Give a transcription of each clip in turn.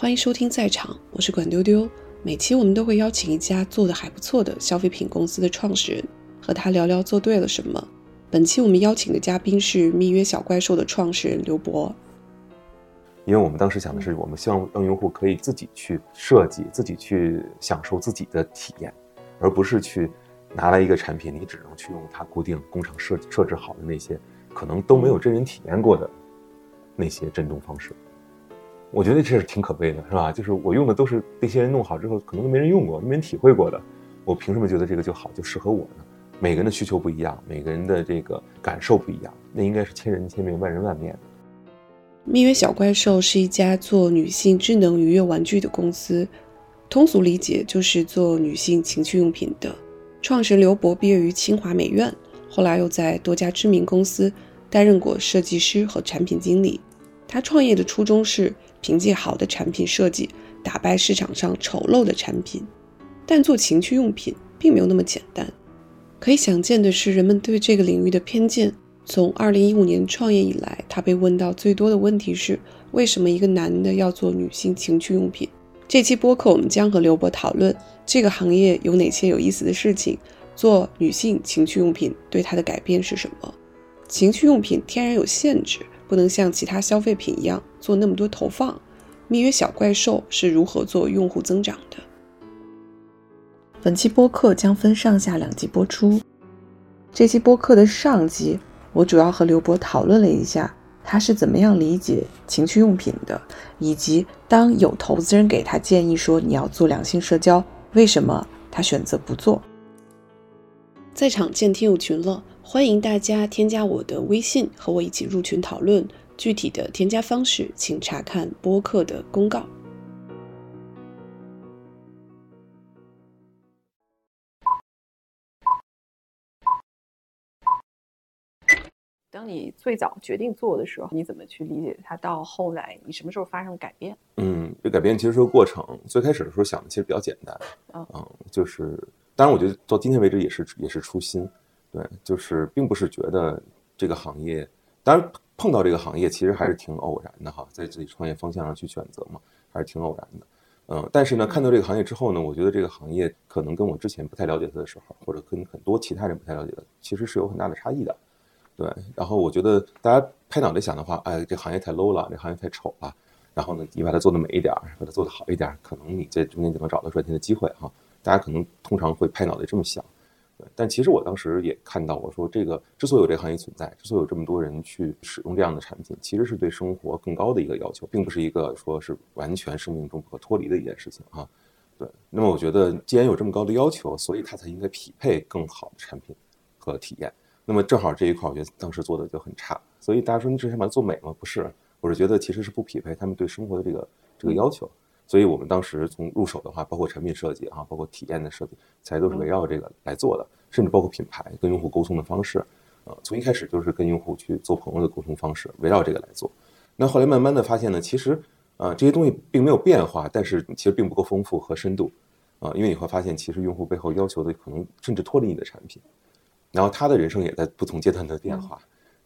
欢迎收听在场，我是管丢丢。每期我们都会邀请一家做的还不错的消费品公司的创始人，和他聊聊做对了什么。本期我们邀请的嘉宾是蜜约小怪兽的创始人刘博。因为我们当时想的是，我们希望让用户可以自己去设计，自己去享受自己的体验，而不是去拿来一个产品，你只能去用它固定工厂设设置好的那些，可能都没有真人体验过的那些震动方式。我觉得这是挺可悲的，是吧？就是我用的都是那些人弄好之后，可能都没人用过，没人体会过的，我凭什么觉得这个就好，就适合我呢？每个人的需求不一样，每个人的这个感受不一样，那应该是千人千面，万人万面。蜜约小怪兽是一家做女性智能愉悦玩具的公司，通俗理解就是做女性情趣用品的。创始人刘博毕业于清华美院，后来又在多家知名公司担任过设计师和产品经理。他创业的初衷是凭借好的产品设计打败市场上丑陋的产品，但做情趣用品并没有那么简单。可以想见的是，人们对这个领域的偏见。从二零一五年创业以来，他被问到最多的问题是：为什么一个男的要做女性情趣用品？这期播客我们将和刘博讨论这个行业有哪些有意思的事情，做女性情趣用品对他的改变是什么？情趣用品天然有限制，不能像其他消费品一样做那么多投放。蜜约小怪兽是如何做用户增长的？本期播客将分上下两集播出。这期播客的上集。我主要和刘博讨论了一下，他是怎么样理解情趣用品的，以及当有投资人给他建议说你要做两性社交，为什么他选择不做？在场见听友群了，欢迎大家添加我的微信和我一起入群讨论。具体的添加方式，请查看播客的公告。当你最早决定做的时候，你怎么去理解它？到后来，你什么时候发生改变？嗯，这改变其实是个过程。最开始的时候想的其实比较简单，嗯，就是当然，我觉得到今天为止也是也是初心，对，就是并不是觉得这个行业，当然碰到这个行业其实还是挺偶然的哈，在自己创业方向上去选择嘛，还是挺偶然的，嗯，但是呢，看到这个行业之后呢，我觉得这个行业可能跟我之前不太了解它的时候，或者跟很多其他人不太了解的，其实是有很大的差异的。对，然后我觉得大家拍脑袋想的话，哎，这行业太 low 了，这行业太丑了。然后呢，你把它做的美一点，把它做的好一点，可能你在中间就能找到赚钱的机会哈。大家可能通常会拍脑袋这么想，但其实我当时也看到，我说这个之所以有这个行业存在，之所以有这么多人去使用这样的产品，其实是对生活更高的一个要求，并不是一个说是完全生命中不可脱离的一件事情啊。对。那么我觉得，既然有这么高的要求，所以它才应该匹配更好的产品和体验。那么正好这一块，我觉得当时做的就很差，所以大家说你只想把它做美吗？不是，我是觉得其实是不匹配他们对生活的这个这个要求，所以我们当时从入手的话，包括产品设计啊，包括体验的设计，才都是围绕这个来做的，甚至包括品牌跟用户沟通的方式，呃，从一开始就是跟用户去做朋友的沟通方式，围绕这个来做。那后来慢慢的发现呢，其实呃这些东西并没有变化，但是其实并不够丰富和深度，啊，因为你会发现其实用户背后要求的可能甚至脱离你的产品。然后他的人生也在不同阶段的变化，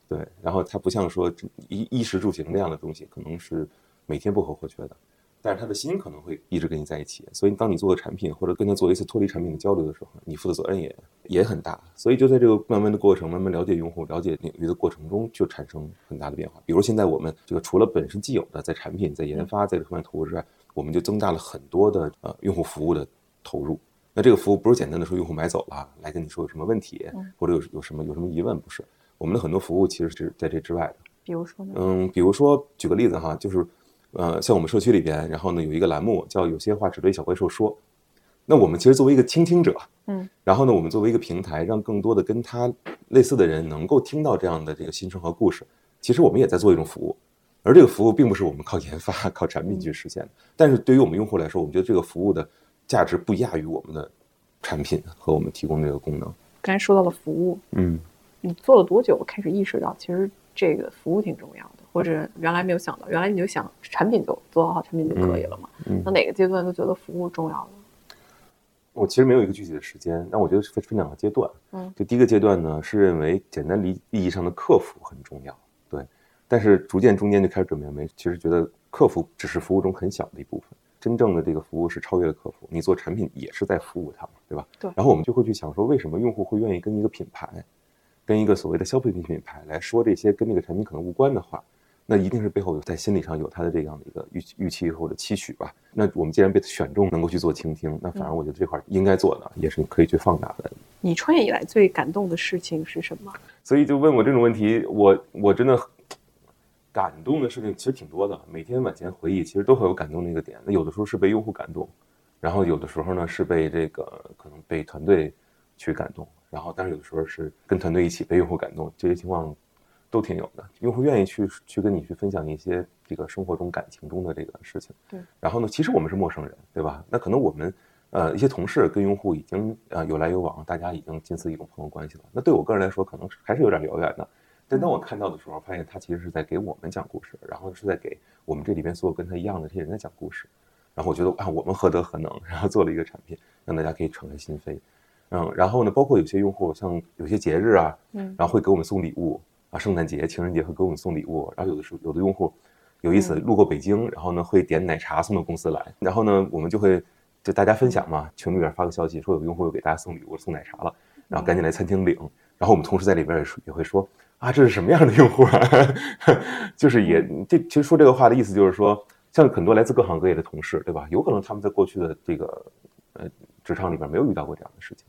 对，然后他不像说衣衣食住行那样的东西，可能是每天不可或缺的，但是他的心可能会一直跟你在一起。所以当你做个产品或者跟他做一次脱离产品的交流的时候，你负的责任也也很大。所以就在这个慢慢的过程，慢慢了解用户、了解领域的过程中，就产生很大的变化。比如现在我们这个除了本身既有的在产品、在研发在这方面投入之外，我们就增大了很多的呃用户服务的投入。那这个服务不是简单的说用户买走了来跟你说有什么问题，或者有有什么有什么疑问，不是。我们的很多服务其实是在这之外的。比如说呢？嗯，比如说举个例子哈，就是，呃，像我们社区里边，然后呢有一个栏目叫“有些话只对小怪兽说”。那我们其实作为一个倾听者，嗯，然后呢我们作为一个平台，让更多的跟他类似的人能够听到这样的这个心声和故事。其实我们也在做一种服务，而这个服务并不是我们靠研发、靠产品去实现的。但是对于我们用户来说，我们觉得这个服务的。价值不亚于我们的产品和我们提供这个功能。刚才说到了服务，嗯，你做了多久开始意识到其实这个服务挺重要的，或者原来没有想到，原来你就想产品就做好产品就可以了嘛？那哪个阶段都觉得服务重要了？我其实没有一个具体的时间，但我觉得是分分两个阶段。嗯，就第一个阶段呢，是认为简单理意义上的客服很重要，对。但是逐渐中间就开始转变为，其实觉得客服只是服务中很小的一部分，真正的这个服务是超越了客服。你做产品也是在服务他们，对吧？对。然后我们就会去想说，为什么用户会愿意跟一个品牌，跟一个所谓的消费品品牌来说这些跟这个产品可能无关的话？那一定是背后有在心理上有他的这样的一个预预期或者期许吧。那我们既然被选中能够去做倾听，那反而我觉得这块应该做的也是可以去放大的。你创业以来最感动的事情是什么？所以就问我这种问题，我我真的感动的事情其实挺多的。每天往前回忆，其实都会有感动的一个点。那有的时候是被用户感动，然后有的时候呢是被这个可能被团队去感动，然后但是有的时候是跟团队一起被用户感动，这些情况。都挺有的，用户愿意去去跟你去分享一些这个生活中感情中的这个事情。对，然后呢，其实我们是陌生人，对吧？那可能我们呃一些同事跟用户已经呃有来有往，大家已经近似一种朋友关系了。那对我个人来说，可能还是有点遥远的。但当我看到的时候，发现他其实是在给我们讲故事，然后是在给我们这里边所有跟他一样的这些人在讲故事。然后我觉得啊，我们何德何能，然后做了一个产品，让大家可以敞开心扉。嗯，然后呢，包括有些用户像有些节日啊，嗯，然后会给我们送礼物。啊，圣诞节、情人节会给我们送礼物，然后有的时候有的用户有意思，路过北京，然后呢会点奶茶送到公司来，然后呢我们就会就大家分享嘛，群里边发个消息说有用户又给大家送礼物、送奶茶了，然后赶紧来餐厅领，然后我们同事在里边也也会说啊，这是什么样的用户啊？就是也这其实说这个话的意思就是说，像很多来自各行各业的同事，对吧？有可能他们在过去的这个呃职场里边没有遇到过这样的事情，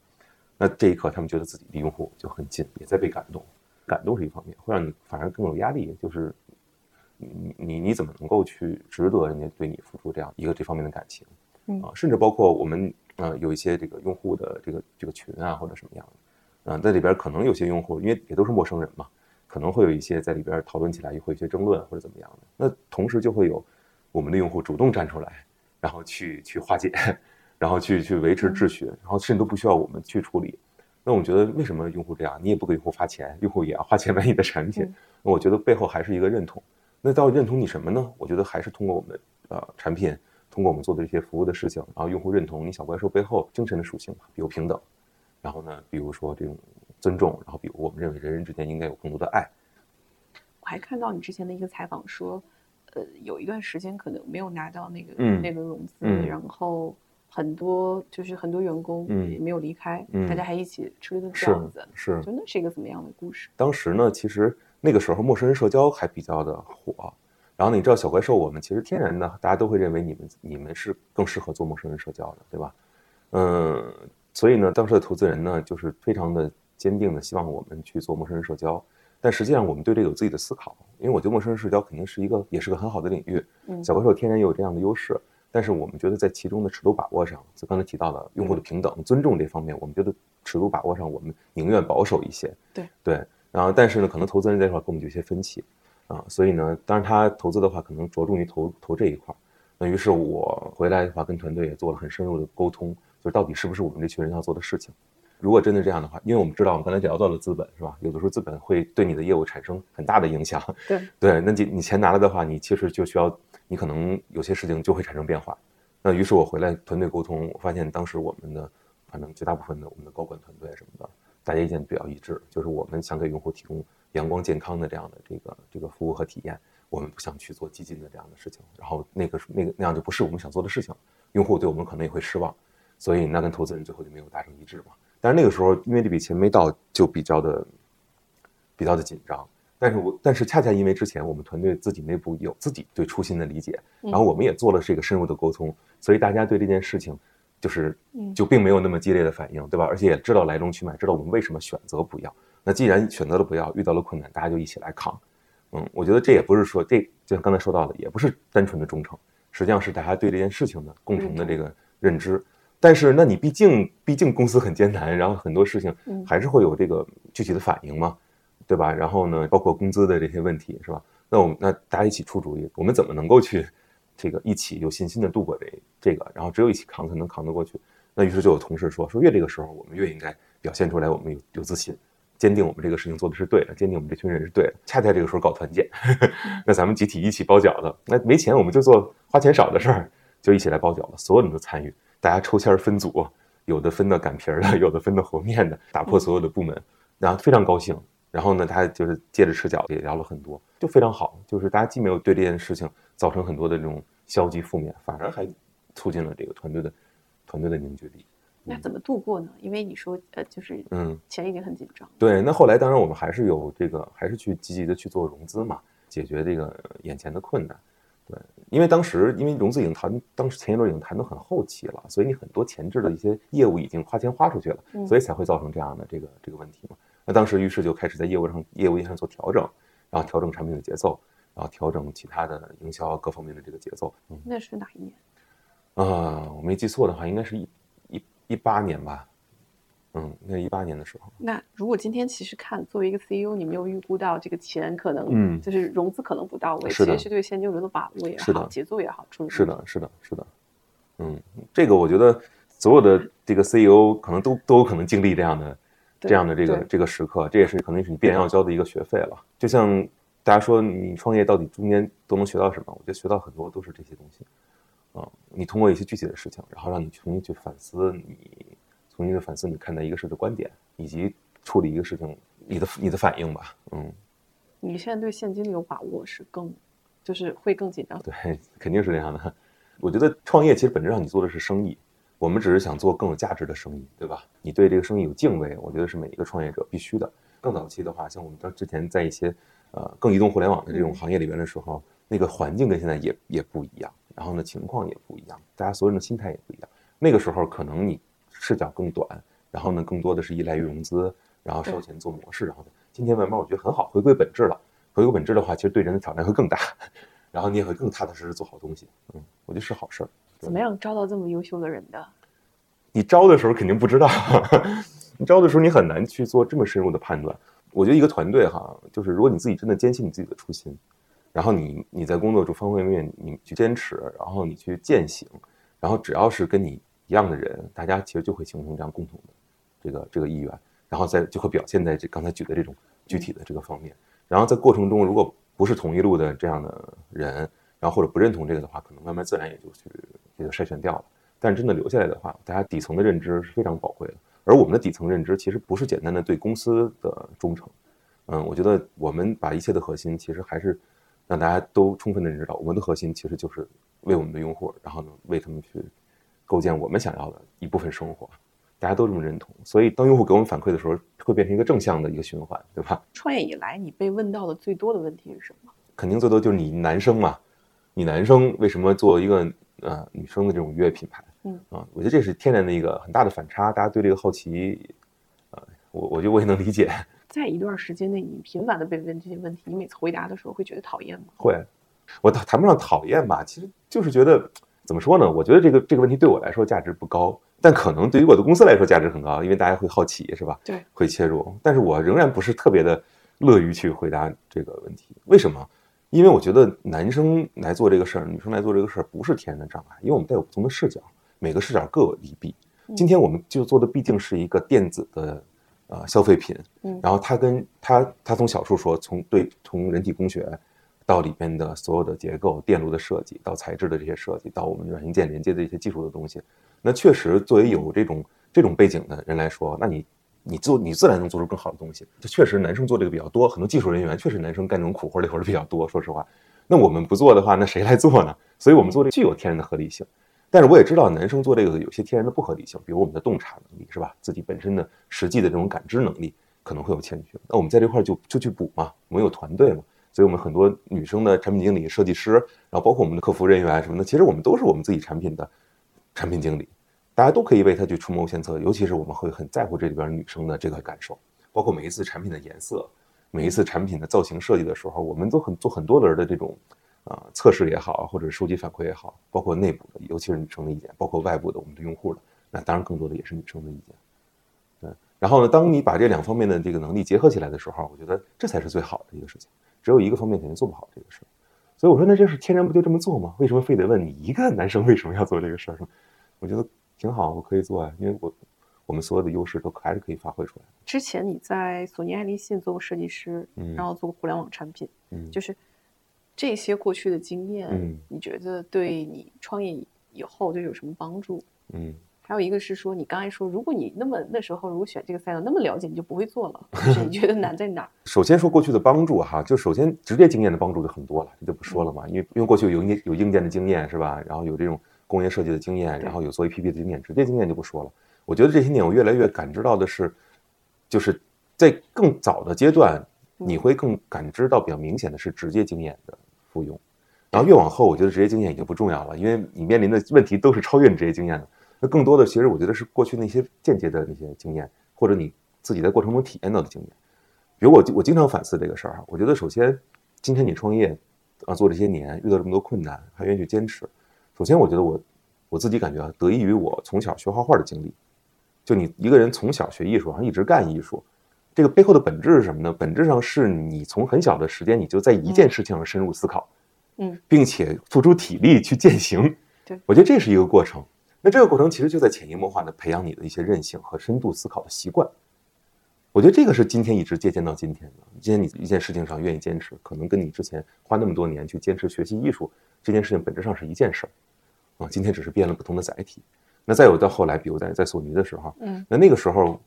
那这一刻他们觉得自己离用户就很近，也在被感动。感动是一方面，会让你反而更有压力，就是你你你怎么能够去值得人家对你付出这样一个这方面的感情啊？甚至包括我们呃有一些这个用户的这个这个群啊或者什么样的啊，在里边可能有些用户因为也都是陌生人嘛，可能会有一些在里边讨论起来也会有些争论或者怎么样的，那同时就会有我们的用户主动站出来，然后去去化解，然后去去维持秩序，然后甚至都不需要我们去处理。那我觉得为什么用户这样？你也不给用户发钱，用户也要花钱买你的产品。那我觉得背后还是一个认同。那到底认同你什么呢？我觉得还是通过我们呃产品，通过我们做的这些服务的事情，然后用户认同你小怪兽背后精神的属性吧，比如平等，然后呢，比如说这种尊重，然后比如我们认为人人之间应该有更多的爱。我还看到你之前的一个采访说，呃，有一段时间可能没有拿到那个那轮融资，然后。很多就是很多员工也没有离开，大家还一起吃了顿饺子，是，就那是一个怎么样的故事？当时呢，其实那个时候陌生人社交还比较的火，然后你知道小怪兽，我们其实天然的，大家都会认为你们你们是更适合做陌生人社交的，对吧？嗯，所以呢，当时的投资人呢，就是非常的坚定的希望我们去做陌生人社交，但实际上我们对这个有自己的思考，因为我觉得陌生人社交肯定是一个也是个很好的领域，小怪兽天然也有这样的优势。但是我们觉得在其中的尺度把握上，就刚才提到的用户的平等、尊重这方面，我们觉得尺度把握上，我们宁愿保守一些。对对，然后但是呢，可能投资人这块跟我们有些分歧啊，所以呢，当然他投资的话，可能着重于投投这一块。那于是我回来的话，跟团队也做了很深入的沟通，就是到底是不是我们这群人要做的事情。如果真的这样的话，因为我们知道我们刚才聊到了资本，是吧？有的时候资本会对你的业务产生很大的影响。对 对，那你你钱拿了的话，你其实就需要。你可能有些事情就会产生变化，那于是我回来团队沟通，我发现当时我们的反正绝大部分的我们的高管团队什么的，大家意见比较一致，就是我们想给用户提供阳光健康的这样的这个这个服务和体验，我们不想去做激进的这样的事情，然后那个那个那样就不是我们想做的事情，用户对我们可能也会失望，所以那跟投资人最后就没有达成一致嘛。但是那个时候因为这笔钱没到，就比较的比较的紧张。但是我但是恰恰因为之前我们团队自己内部有自己对初心的理解，然后我们也做了这个深入的沟通，所以大家对这件事情就是就并没有那么激烈的反应，对吧？而且也知道来龙去脉，知道我们为什么选择不要。那既然选择了不要，遇到了困难，大家就一起来扛。嗯，我觉得这也不是说这就像刚才说到的，也不是单纯的忠诚，实际上是大家对这件事情的共同的这个认知。但是那你毕竟毕竟公司很艰难，然后很多事情还是会有这个具体的反应嘛。对吧？然后呢，包括工资的这些问题，是吧？那我们那大家一起出主意，我们怎么能够去这个一起有信心的度过这这个？然后只有一起扛才能扛得过去。那于是就有同事说说越这个时候，我们越应该表现出来，我们有有自信，坚定我们这个事情做的是对的，坚定我们这群人是对的。恰恰这个时候搞团建，那咱们集体一起包饺子。那没钱我们就做花钱少的事儿，就一起来包饺子，所有人都参与，大家抽签分组，有的分的擀皮儿的，有的分的和面的，打破所有的部门，然后非常高兴。然后呢，他就是借着吃饺子也聊了很多，就非常好。就是大家既没有对这件事情造成很多的这种消极负面，反而还促进了这个团队的团队的凝聚力。那怎么度过呢？因为你说呃，就是嗯，钱已经很紧张。对，那后来当然我们还是有这个，还是去积极的去做融资嘛，解决这个眼前的困难。对，因为当时因为融资已经谈，当时前一轮已经谈到很后期了，所以你很多前置的一些业务已经花钱花出去了，所以才会造成这样的这个这个问题嘛。那当时于是就开始在业务上业务上做调整，然后调整产品的节奏，然后调整其他的营销各方面的这个节奏。那是哪一年？啊，我没记错的话，应该是一。一一八年吧，嗯，那一八年的时候。那如果今天其实看作为一个 CEO，你没有预估到这个钱可能，嗯，就是融资可能不到位，其实是对现金流的把握也好，节奏也好，是的，是的，是的，嗯，这个我觉得所有的这个 CEO 可能都都有可能经历这样的这样的这个这个时刻，这也是可能是你必然要交的一个学费了。就像大家说，你创业到底中间都能学到什么？我觉得学到很多都是这些东西。嗯，你通过一些具体的事情，然后让你重新去反思你，重新去反思你看待一个事的观点，以及处理一个事情你的你的反应吧。嗯，你现在对现金流把握是更，就是会更紧张。对，肯定是这样的。我觉得创业其实本质上你做的是生意，我们只是想做更有价值的生意，对吧？你对这个生意有敬畏，我觉得是每一个创业者必须的。更早期的话，像我们之前在一些呃更移动互联网的这种行业里边的时候，那个环境跟现在也也不一样。然后呢，情况也不一样，大家所有人的心态也不一样。那个时候可能你视角更短，然后呢，更多的是依赖于融资，然后烧钱做模式。然后，今天慢慢我觉得很好，回归本质了。回归本质的话，其实对人的挑战会更大，然后你也会更踏踏实实做好东西。嗯，我觉得是好事儿。怎么样招到这么优秀的人的？你招的时候肯定不知道，你招的时候你很难去做这么深入的判断。我觉得一个团队哈，就是如果你自己真的坚信你自己的初心。然后你你在工作中方方面面你去坚持，然后你去践行，然后只要是跟你一样的人，大家其实就会形成这样共同的这个这个意愿，然后再就会表现在这刚才举的这种具体的这个方面。然后在过程中，如果不是同一路的这样的人，然后或者不认同这个的话，可能慢慢自然也就去也就筛选掉了。但真的留下来的话，大家底层的认知是非常宝贵的。而我们的底层认知其实不是简单的对公司的忠诚，嗯，我觉得我们把一切的核心其实还是。让大家都充分的认识到，我们的核心其实就是为我们的用户，然后呢，为他们去构建我们想要的一部分生活。大家都这么认同，所以当用户给我们反馈的时候，会变成一个正向的一个循环，对吧？创业以来，你被问到的最多的问题是什么？肯定最多就是你男生嘛，你男生为什么做一个呃女生的这种愉悦品牌？嗯啊，我觉得这是天然的一个很大的反差，大家对这个好奇，呃，我我觉得我也能理解。在一段时间内，你频繁的被问这些问题，你每次回答的时候会觉得讨厌吗？会，我谈不上讨厌吧，其实就是觉得怎么说呢？我觉得这个这个问题对我来说价值不高，但可能对于我的公司来说价值很高，因为大家会好奇，是吧？对，会切入。但是我仍然不是特别的乐于去回答这个问题。为什么？因为我觉得男生来做这个事儿，女生来做这个事儿不是天然的障碍，因为我们带有不同的视角，每个视角各有利弊。今天我们就做的毕竟是一个电子的。呃，消费品，嗯，然后它跟它它从小处说，从对从人体工学到里边的所有的结构、电路的设计，到材质的这些设计，到我们软硬件连接的一些技术的东西，那确实作为有这种这种背景的人来说，那你你做你自然能做出更好的东西。这确实男生做这个比较多，很多技术人员确实男生干这种苦活累活的比较多。说实话，那我们不做的话，那谁来做呢？所以我们做这具有天然的合理性。但是我也知道男生做这个有些天然的不合理性，比如我们的洞察能力是吧？自己本身的实际的这种感知能力可能会有欠缺。那我们在这块就就去补嘛，我们有团队嘛，所以我们很多女生的产品经理、设计师，然后包括我们的客服人员什么的，其实我们都是我们自己产品的产品经理，大家都可以为他去出谋献策。尤其是我们会很在乎这里边女生的这个感受，包括每一次产品的颜色，每一次产品的造型设计的时候，我们都很做很多轮的这种。啊，测试也好，或者收集反馈也好，包括内部的，尤其是女生的意见，包括外部的我们的用户的，那当然更多的也是女生的意见。对，然后呢，当你把这两方面的这个能力结合起来的时候，我觉得这才是最好的一个事情。只有一个方面肯定做不好这个事，所以我说那这是天然不就这么做吗？为什么非得问你一个男生为什么要做这个事儿？我觉得挺好，我可以做啊，因为我我们所有的优势都还是可以发挥出来。之前你在索尼爱立信做过设计师，嗯，然后做过互联网产品，嗯，就是。这些过去的经验，你觉得对你创业以后就有什么帮助？嗯，还有一个是说，你刚才说，如果你那么那时候如果选这个赛道那么了解，你就不会做了。就是你觉得难在哪？首先说过去的帮助哈，就首先直接经验的帮助就很多了，这就不说了嘛。因为因为过去有硬有硬件的经验是吧？然后有这种工业设计的经验，然后有做 APP 的经验，直接经验就不说了。我觉得这些年我越来越感知到的是，就是在更早的阶段，你会更感知到比较明显的是直接经验的复用。然后越往后，我觉得职业经验已经不重要了，因为你面临的问题都是超越你职业经验的。那更多的，其实我觉得是过去那些间接的那些经验，或者你自己在过程中体验到的经验。比如我，我经常反思这个事儿哈。我觉得首先，今天你创业啊，做这些年遇到这么多困难，还愿意去坚持。首先，我觉得我我自己感觉啊，得益于我从小学画画的经历。就你一个人从小学艺术，然后一直干艺术，这个背后的本质是什么呢？本质上是你从很小的时间，你就在一件事情上深入思考，嗯，并且付出体力去践行。对，我觉得这是一个过程。那这个过程其实就在潜移默化的培养你的一些韧性和深度思考的习惯。我觉得这个是今天一直借鉴到今天的。今天你一件事情上愿意坚持，可能跟你之前花那么多年去坚持学习艺术这件事情本质上是一件事儿啊。今天只是变了不同的载体。那再有到后来，比如在在索尼的时候，嗯，那那个时候，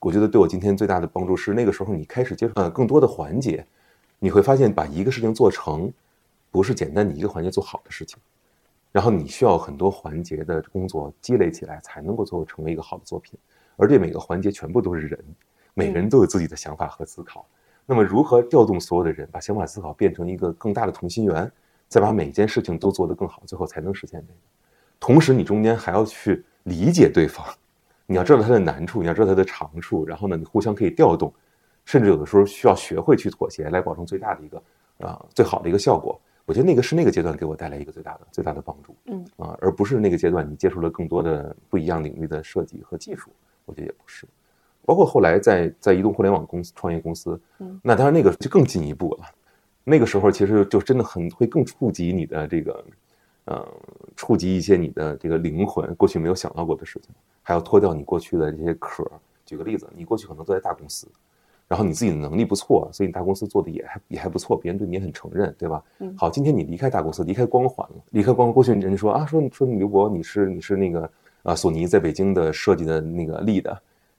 我觉得对我今天最大的帮助是那个时候你开始接触呃更多的环节，你会发现把一个事情做成，不是简单你一个环节做好的事情。然后你需要很多环节的工作积累起来，才能够最后成为一个好的作品。而这每个环节全部都是人，每个人都有自己的想法和思考。那么如何调动所有的人，把想法思考变成一个更大的同心圆，再把每一件事情都做得更好，最后才能实现这个。同时，你中间还要去理解对方，你要知道他的难处，你要知道他的长处，然后呢，你互相可以调动，甚至有的时候需要学会去妥协，来保证最大的一个啊最好的一个效果。我觉得那个是那个阶段给我带来一个最大的最大的帮助，嗯啊，而不是那个阶段你接触了更多的不一样领域的设计和技术，我觉得也不是。包括后来在在移动互联网公司创业公司，嗯，那当然那个就更进一步了。那个时候其实就真的很会更触及你的这个，呃，触及一些你的这个灵魂，过去没有想到过的事情，还要脱掉你过去的这些壳。举个例子，你过去可能都在大公司。然后你自己的能力不错，所以你大公司做的也还也还不错，别人对你也很承认，对吧？嗯。好，今天你离开大公司，离开光环了，离开光环，过去人家说啊，说说刘博，你是你是那个啊，索尼在北京的设计的那个 lead，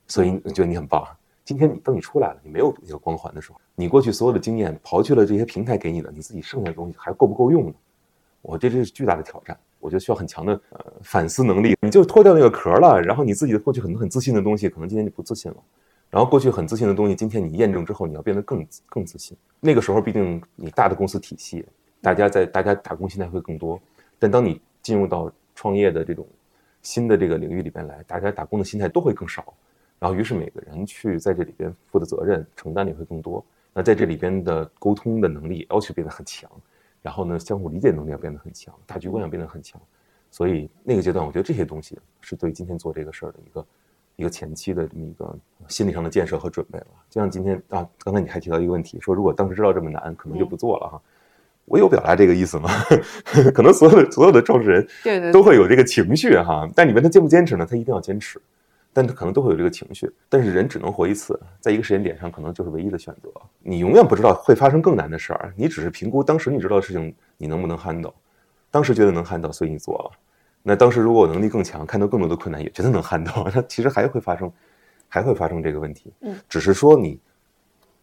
所以觉得你很棒。今天你等你出来了，你没有那个光环的时候，你过去所有的经验刨去了这些平台给你的，你自己剩下的东西还够不够用呢？我这这是巨大的挑战，我觉得需要很强的呃反思能力。你就脱掉那个壳了，然后你自己的过去很多很自信的东西，可能今天就不自信了。然后过去很自信的东西，今天你验证之后，你要变得更更自信。那个时候，毕竟你大的公司体系，大家在大家打工心态会更多。但当你进入到创业的这种新的这个领域里边来，大家打工的心态都会更少。然后，于是每个人去在这里边负的责任承担的也会更多。那在这里边的沟通的能力要求变得很强，然后呢，相互理解能力要变得很强，大局观要变得很强。所以那个阶段，我觉得这些东西是对今天做这个事儿的一个。一个前期的这么一个心理上的建设和准备了，就像今天啊，刚才你还提到一个问题，说如果当时知道这么难，可能就不做了哈。我有表达这个意思吗？可能所有的所有的创始人对对都会有这个情绪哈。但你问他坚不坚持呢？他一定要坚持，但他可能都会有这个情绪。但是人只能活一次，在一个时间点上，可能就是唯一的选择。你永远不知道会发生更难的事儿，你只是评估当时你知道的事情你能不能 handle，当时觉得能 handle，所以你做了。那当时如果我能力更强，看到更多的困难，也觉得能 handle，，那其实还会发生，还会发生这个问题。嗯，只是说你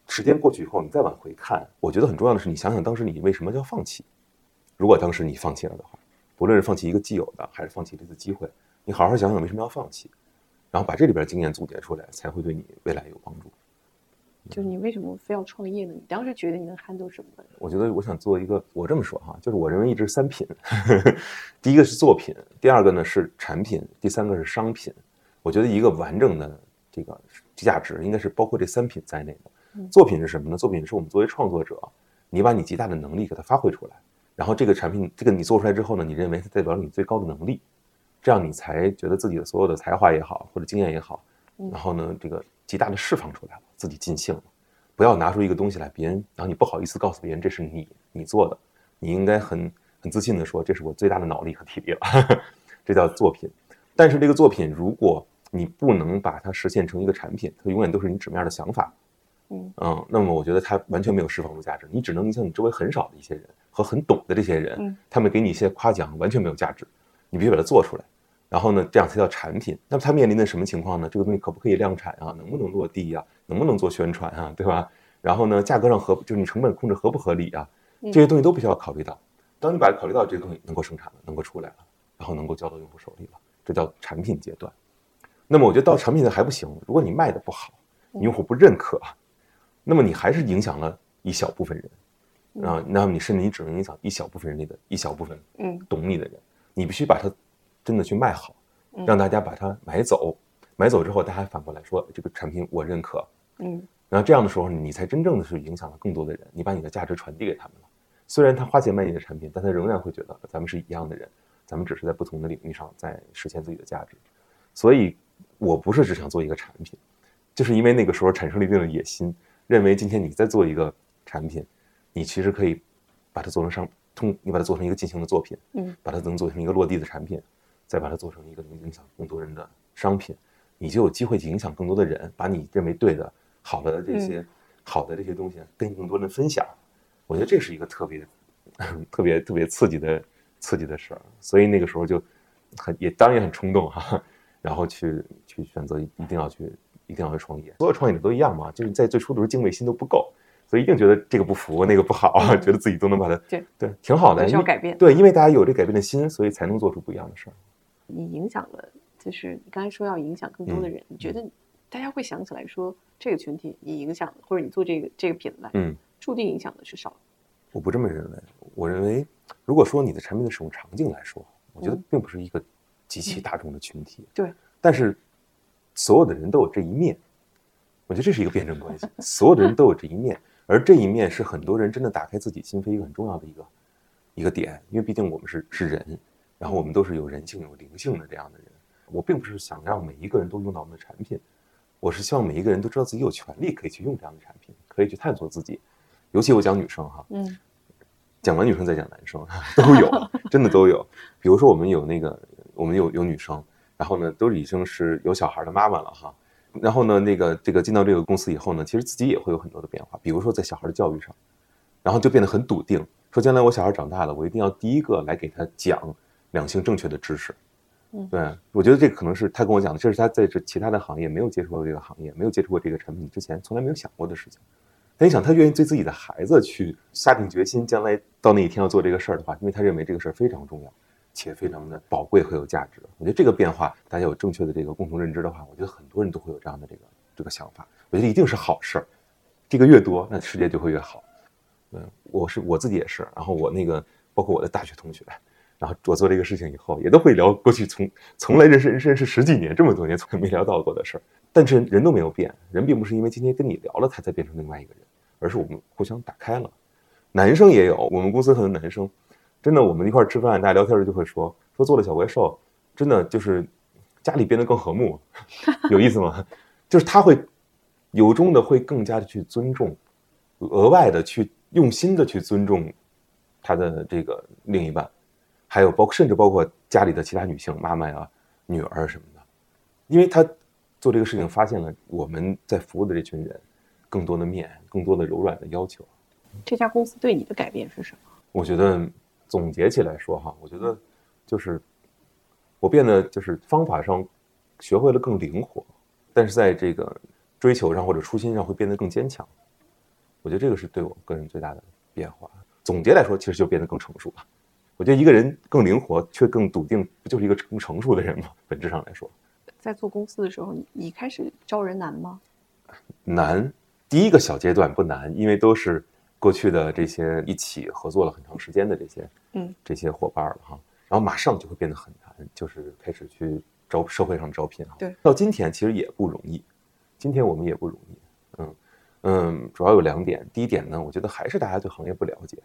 时间过去以后，你再往回看，我觉得很重要的是，你想想当时你为什么要放弃？如果当时你放弃了的话，不论是放弃一个既有的，还是放弃这次机会，你好好想想为什么要放弃，然后把这里边经验总结出来，才会对你未来有帮助。就是你为什么非要创业呢？你当时觉得你能 handle 什么？我觉得我想做一个，我这么说哈，就是我认为一直三品，第一个是作品，第二个呢是产品，第三个是商品。我觉得一个完整的这个价值应该是包括这三品在内的。作品是什么呢？作品是我们作为创作者，你把你极大的能力给它发挥出来，然后这个产品，这个你做出来之后呢，你认为它代表了你最高的能力，这样你才觉得自己的所有的才华也好，或者经验也好，然后呢，这个极大的释放出来了，自己尽兴了。不要拿出一个东西来，别人然后你不好意思告诉别人这是你你做的，你应该很很自信的说这是我最大的脑力和体力了，这叫作品。但是这个作品，如果你不能把它实现成一个产品，它永远都是你纸面的想法，嗯嗯，那么我觉得它完全没有释放出价值。你只能影响你周围很少的一些人和很懂的这些人，他们给你一些夸奖，完全没有价值。你必须把它做出来，然后呢，这样才叫产品。那么它面临的什么情况呢？这个东西可不可以量产啊？能不能落地呀？能不能做宣传啊？对吧？然后呢，价格上合就是你成本控制合不合理啊？这些东西都必须要考虑到。当你把考虑到这个东西能够生产了，能够出来了，然后能够交到用户手里了，这叫产品阶段。那么我觉得到产品的还不行，如果你卖的不好，用户不认可，那么你还是影响了一小部分人啊。那么你甚至你只能影响一小部分人里的一小部分，嗯，懂你的人。你必须把它真的去卖好，让大家把它买走。买走之后，大家反过来说这个产品我认可，嗯。然后这样的时候，你才真正的是影响了更多的人，你把你的价值传递给他们了。虽然他花钱买你的产品，但他仍然会觉得咱们是一样的人，咱们只是在不同的领域上在实现自己的价值。所以，我不是只想做一个产品，就是因为那个时候产生了一定的野心，认为今天你在做一个产品，你其实可以把它做成商，通你把它做成一个进行的作品，嗯，把它能做成一个落地的产品，再把它做成一个能影响更多人的商品，你就有机会去影响更多的人，把你认为对的、好的这些好的这些东西跟更多人分享。我觉得这是一个特别、特别、特别刺激的、刺激的事儿，所以那个时候就很也当然也很冲动哈，然后去去选择一定要去一定要去创业。所有创业者都一样嘛，就是在最初的时候敬畏心都不够，所以一定觉得这个不服那个不好，觉得自己都能把它对对挺好的，需要改变。对，因为大家有这改变的心，所以才能做出不一样的事儿。你影响了，就是你刚才说要影响更多的人，你觉得大家会想起来说这个群体你影响或者你做这个这个品牌，嗯。注定影响的是少。我不这么认为。我认为，如果说你的产品的使用场景来说，我觉得并不是一个极其大众的群体。对。但是，所有的人都有这一面。我觉得这是一个辩证关系。所有的人都有这一面，而这一面是很多人真的打开自己心扉一个很重要的一个一个点。因为毕竟我们是是人，然后我们都是有人性、有灵性的这样的人。我并不是想让每一个人都用到我们的产品，我是希望每一个人都知道自己有权利可以去用这样的产品，可以去探索自己。尤其我讲女生哈，嗯，讲完女生再讲男生 都有，真的都有。比如说我们有那个，我们有有女生，然后呢，都已经是有小孩的妈妈了哈。然后呢，那个这个进到这个公司以后呢，其实自己也会有很多的变化。比如说在小孩的教育上，然后就变得很笃定，说将来我小孩长大了，我一定要第一个来给他讲两性正确的知识。嗯，对，我觉得这可能是他跟我讲的，这是他在这其他的行业没有接触过这个行业，没有接触过这个产品之前，从来没有想过的事情。你想，他愿意对自己的孩子去下定决心，将来到那一天要做这个事儿的话，因为他认为这个事儿非常重要，且非常的宝贵和有价值。我觉得这个变化，大家有正确的这个共同认知的话，我觉得很多人都会有这样的这个这个想法。我觉得一定是好事儿，这个越多，那世界就会越好。嗯，我是我自己也是，然后我那个包括我的大学同学，然后我做这个事情以后，也都会聊过去从从来认识认识十几年这么多年从来没聊到过的事儿。但是人都没有变，人并不是因为今天跟你聊了，他才变成另外一个人。而是我们互相打开了，男生也有，我们公司很多男生，真的，我们一块吃饭，大家聊天时就会说，说做了小怪兽，真的就是家里变得更和睦，有意思吗？就是他会由衷的会更加的去尊重，额外的去用心的去尊重他的这个另一半，还有包括甚至包括家里的其他女性妈妈呀、女儿什么的，因为他做这个事情发现了我们在服务的这群人。更多的面，更多的柔软的要求。这家公司对你的改变是什么？我觉得总结起来说哈，我觉得就是我变得就是方法上学会了更灵活，但是在这个追求上或者初心上会变得更坚强。我觉得这个是对我个人最大的变化。总结来说，其实就变得更成熟了。我觉得一个人更灵活却更笃定，不就是一个更成熟的人吗？本质上来说，在做公司的时候，你你开始招人难吗？难。第一个小阶段不难，因为都是过去的这些一起合作了很长时间的这些，嗯，这些伙伴了哈。然后马上就会变得很难，就是开始去招社会上招聘哈。对，到今天其实也不容易，今天我们也不容易。嗯嗯，主要有两点。第一点呢，我觉得还是大家对行业不了解，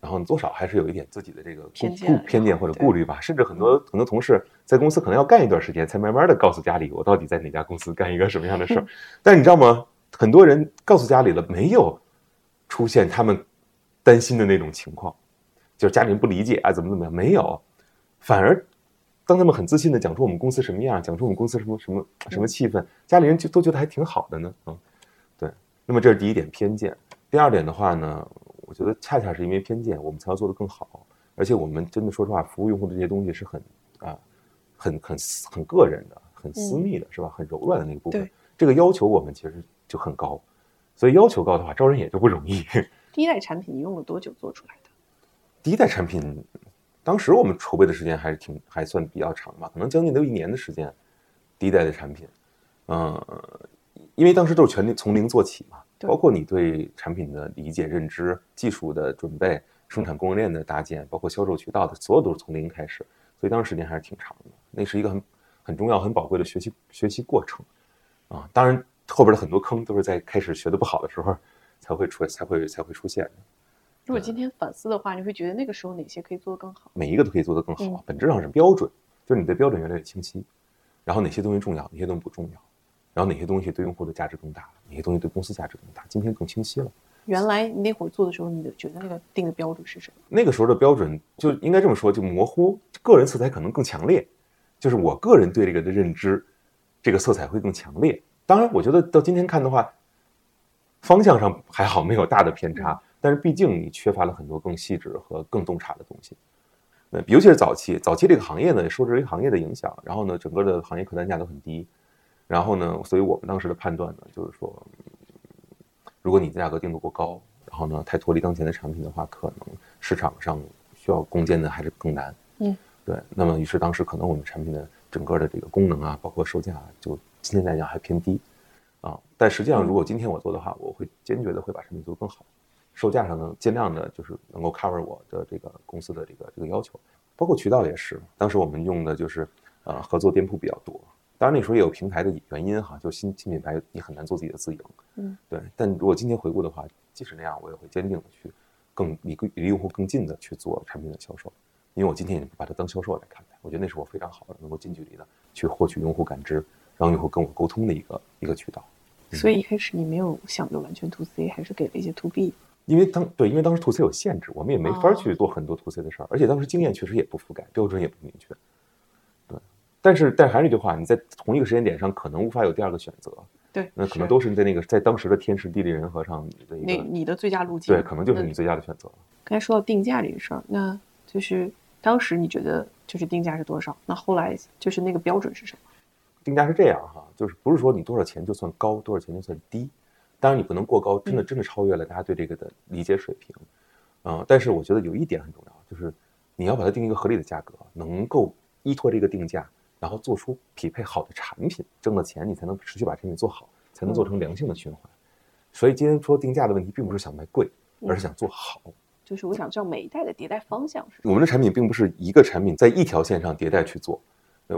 然后多少还是有一点自己的这个偏见偏见或者顾虑吧。甚至很多很多同事在公司可能要干一段时间，才慢慢的告诉家里我到底在哪家公司干一个什么样的事儿。但你知道吗？很多人告诉家里了，没有出现他们担心的那种情况，就是家里人不理解啊，怎么怎么样？没有，反而当他们很自信的讲出我们公司什么样，讲出我们公司什么什么什么气氛，家里人就都觉得还挺好的呢。嗯，对。那么这是第一点偏见。第二点的话呢，我觉得恰恰是因为偏见，我们才要做得更好。而且我们真的说实话，服务用户的这些东西是很啊很很很个人的、很私密的，是吧？很柔软的那个部分。这个要求我们其实就很高，所以要求高的话，招人也就不容易。第一代产品你用了多久做出来的？第一代产品，当时我们筹备的时间还是挺还算比较长吧，可能将近都一年的时间。第一代的产品，嗯，因为当时都是全力从零做起嘛，包括你对产品的理解、认知、技术的准备、生产供应链的搭建，包括销售渠道的，所有都是从零开始，所以当时时间还是挺长的。那是一个很很重要、很宝贵的学习学习过程啊。当然，后边的很多坑都是在开始学的不好的时候才会出才会才会出现的。如果今天反思的话，你会觉得那个时候哪些可以做得更好？每一个都可以做得更好，本质上是标准，就是你的标准越来越清晰。然后哪些东西重要，哪些东西不重要，然后哪些东西对用户的价值更大，哪些东西对公司价值更大，今天更清晰了。原来你那会儿做的时候，你的觉得那个定的标准是什么？那个时候的标准就应该这么说，就模糊，个人色彩可能更强烈，就是我个人对这个的认知，这个色彩会更强烈。当然，我觉得到今天看的话，方向上还好，没有大的偏差，但是毕竟你缺乏了很多更细致和更洞察的东西。那尤其是早期，早期这个行业呢，受制于行业的影响，然后呢，整个的行业客单价都很低，然后呢，所以我们当时的判断呢，就是说，如果你价格定的过高，然后呢，太脱离当前的产品的话，可能市场上需要攻坚的还是更难。嗯，对。那么，于是当时可能我们产品的整个的这个功能啊，包括售价，就今天来讲还偏低，啊，但实际上如果今天我做的话，我会坚决的会把产品做得更好。售价上呢，尽量的就是能够 cover 我的这个公司的这个这个要求，包括渠道也是。当时我们用的就是呃合作店铺比较多，当然那时候也有平台的原因哈，就新新品牌你很难做自己的自营，嗯，对。但如果今天回顾的话，即使那样，我也会坚定的去更离离用户更近的去做产品的销售，因为我今天也不把它当销售来看待，我觉得那是我非常好的能够近距离的去获取用户感知，让用户跟我沟通的一个一个渠道。所以一开始你没有想着完全 to C，还是给了一些 to B。因为当对，因为当时 to C 有限制，我们也没法去做很多 to C 的事儿，而且当时经验确实也不覆盖，标准也不明确。对，但是但还是那句话，你在同一个时间点上可能无法有第二个选择。对，那可能都是在那个在当时的天时地利人和上的一个。你你的最佳路径。对，可能就是你最佳的选择。刚才说到定价这个事儿，那就是当时你觉得就是定价是多少？那后来就是那个标准是什么？定价是这样哈，就是不是说你多少钱就算高，多少钱就算低。当然你不能过高，真的真的超越了大家对这个的理解水平，嗯，但是我觉得有一点很重要，就是你要把它定一个合理的价格，能够依托这个定价，然后做出匹配好的产品，挣了钱你才能持续把产品做好，才能做成良性的循环。所以今天说定价的问题，并不是想卖贵，而是想做好。就是我想知道每一代的迭代方向是什么。我们的产品并不是一个产品在一条线上迭代去做，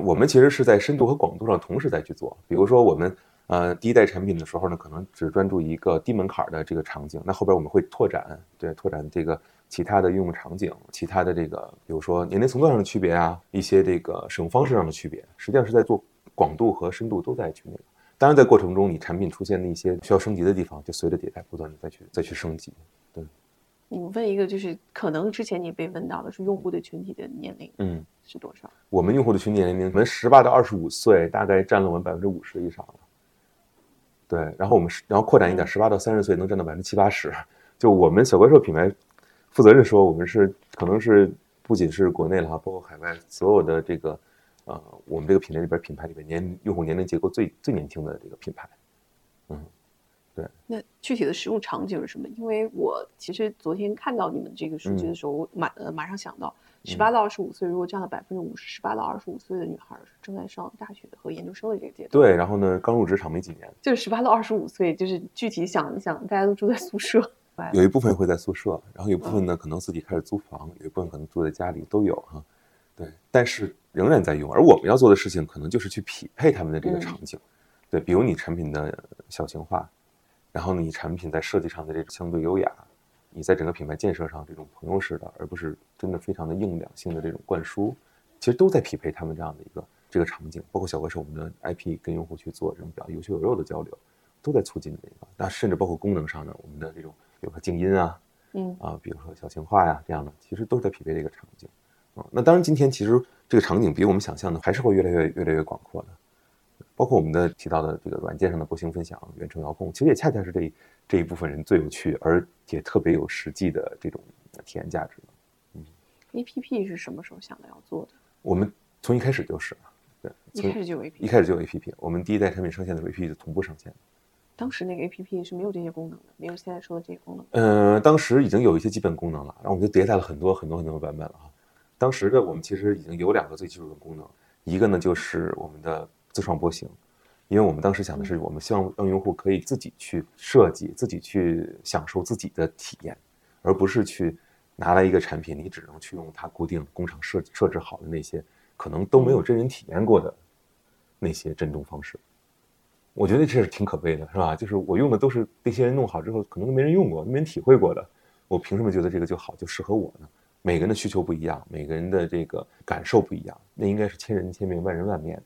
我们其实是在深度和广度上同时在去做。比如说我们。呃，第一代产品的时候呢，可能只专注一个低门槛的这个场景。那后边我们会拓展，对，拓展这个其他的应用场景，其他的这个，比如说年龄层段上的区别啊，一些这个使用方式上的区别，实际上是在做广度和深度都在去那个。当然，在过程中你产品出现的一些需要升级的地方，就随着迭代不断的再去再去升级。对，你问一个，就是可能之前你被问到的是用户的群体的年龄，嗯，是多少？我们用户的群体年龄，我们十八到二十五岁，大概占了我们百分之五十以上了。对，然后我们然后扩展一点，十八到三十岁能占到百分之七八十。就我们小怪兽品牌负责任说，我们是可能是不仅是国内了哈，包括海外所有的这个呃，我们这个品类里边品牌里边年用户年龄结构最最年轻的这个品牌。嗯，对。那具体的使用场景是什么？因为我其实昨天看到你们这个数据的时候，我马呃马上想到。十八到二十五岁，如果占了百分之五十，十八到二十五岁的女孩是正在上大学和研究生的这个阶段。对，然后呢，刚入职场没几年。就是十八到二十五岁，就是具体想一想，大家都住在宿舍，有一部分会在宿舍，然后有一部分呢可能自己开始租房，有一部分可能住在家里都有哈。对，但是仍然在用。而我们要做的事情，可能就是去匹配他们的这个场景。对，比如你产品的小型化，然后你产品在设计上的这种相对优雅。你在整个品牌建设上，这种朋友式的，而不是真的非常的硬两性的这种灌输，其实都在匹配他们这样的一个这个场景。包括小怪兽我们的 IP 跟用户去做这种比较有血有肉的交流，都在促进这个。那甚至包括功能上的，我们的这种比如说静音啊，嗯啊，比如说小型化呀这样的，其实都是在匹配这个场景。啊，那当然今天其实这个场景比我们想象的还是会越来越越来越广阔的。包括我们的提到的这个软件上的步行分享、远程遥控，其实也恰恰是这这一部分人最有趣，而且特别有实际的这种体验价值。嗯，A P P 是什么时候想的要做的？我们从一开始就是，对一开始就有 APP，一开始就有 APP。我们第一代产品上线的时候，APP 就同步上线。当时那个 APP 是没有这些功能的，没有现在说的这些功能。嗯，当时已经有一些基本功能了，然后我们就迭代了很多很多很多个版本了哈。当时的我们其实已经有两个最基础的功能，一个呢就是我们的自创波形，因为我们当时想的是，我们希望让用户可以自己去设计，自己去享受自己的体验，而不是去拿来一个产品，你只能去用它固定工厂设设置好的那些，可能都没有真人体验过的那些震动方式。我觉得这是挺可悲的，是吧？就是我用的都是那些人弄好之后，可能都没人用过，没人体会过的，我凭什么觉得这个就好，就适合我呢？每个人的需求不一样，每个人的这个感受不一样，那应该是千人千面，万人万面的。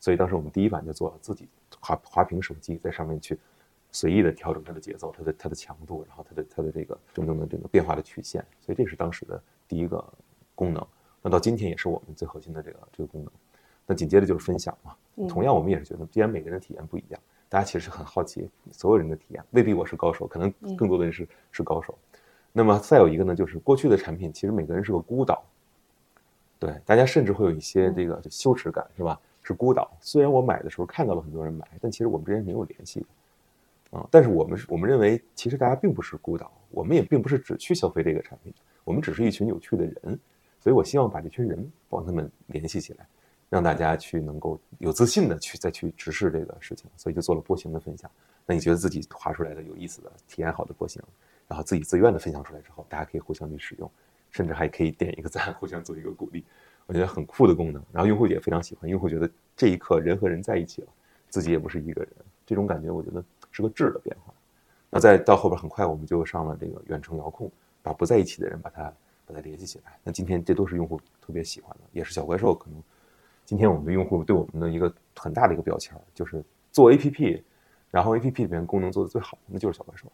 所以当时我们第一版就做了自己滑滑屏手机，在上面去随意的调整它的节奏、它的它的强度，然后它的它的这个真正的这个变化的曲线。所以这是当时的第一个功能。那到今天也是我们最核心的这个这个功能。那紧接着就是分享嘛。同样，我们也是觉得，既然每个人的体验不一样，大家其实很好奇所有人的体验。未必我是高手，可能更多的人是是高手。那么再有一个呢，就是过去的产品，其实每个人是个孤岛。对，大家甚至会有一些这个羞耻感，是吧？是孤岛。虽然我买的时候看到了很多人买，但其实我们之间没有联系的。啊，但是我们我们认为，其实大家并不是孤岛，我们也并不是只去消费这个产品，我们只是一群有趣的人。所以我希望把这群人帮他们联系起来。让大家去能够有自信的去再去直视这个事情，所以就做了波形的分享。那你觉得自己画出来的有意思的、体验好的波形，然后自己自愿的分享出来之后，大家可以互相去使用，甚至还可以点一个赞，互相做一个鼓励。我觉得很酷的功能，然后用户也非常喜欢。用户觉得这一刻人和人在一起了，自己也不是一个人，这种感觉我觉得是个质的变化。那再到后边很快我们就上了这个远程遥控，把不在一起的人把它把它联系起来。那今天这都是用户特别喜欢的，也是小怪兽可能。今天我们的用户对我们的一个很大的一个标签，就是做 APP，然后 APP 里面功能做的最好的，那就是小怪兽。